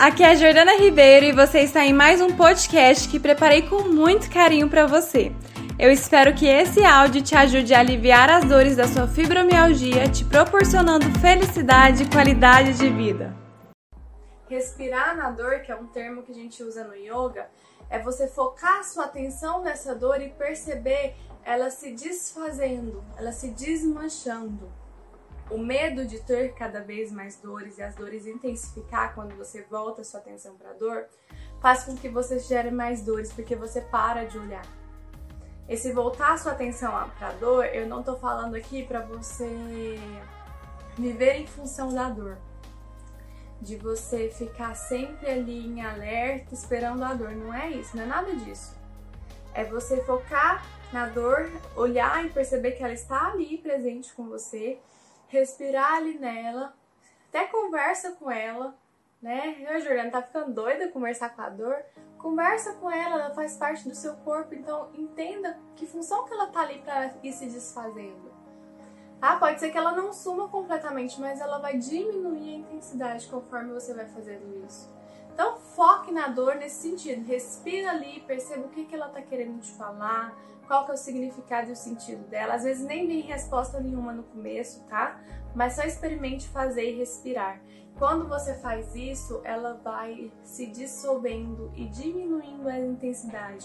aqui é a Jordana Ribeiro e você está em mais um podcast que preparei com muito carinho para você. Eu espero que esse áudio te ajude a aliviar as dores da sua fibromialgia, te proporcionando felicidade e qualidade de vida. Respirar na dor, que é um termo que a gente usa no yoga, é você focar sua atenção nessa dor e perceber ela se desfazendo, ela se desmanchando. O medo de ter cada vez mais dores e as dores intensificar quando você volta sua atenção para a dor, faz com que você gere mais dores porque você para de olhar. Esse voltar sua atenção para a dor, eu não tô falando aqui para você viver em função da dor. De você ficar sempre ali em alerta, esperando a dor. Não é isso, não é nada disso. É você focar na dor, olhar e perceber que ela está ali presente com você respirar ali nela, até conversa com ela, né? Eu, Juliana, tá ficando doida conversar com a dor? Conversa com ela, ela faz parte do seu corpo, então entenda que função que ela tá ali para ir se desfazendo. Ah, pode ser que ela não suma completamente, mas ela vai diminuir a intensidade conforme você vai fazendo isso. Então foque na dor nesse sentido, respira ali, perceba o que, que ela tá querendo te falar, qual que é o significado e o sentido dela. Às vezes nem vem resposta nenhuma no começo, tá? Mas só experimente fazer e respirar. Quando você faz isso, ela vai se dissolvendo e diminuindo a intensidade.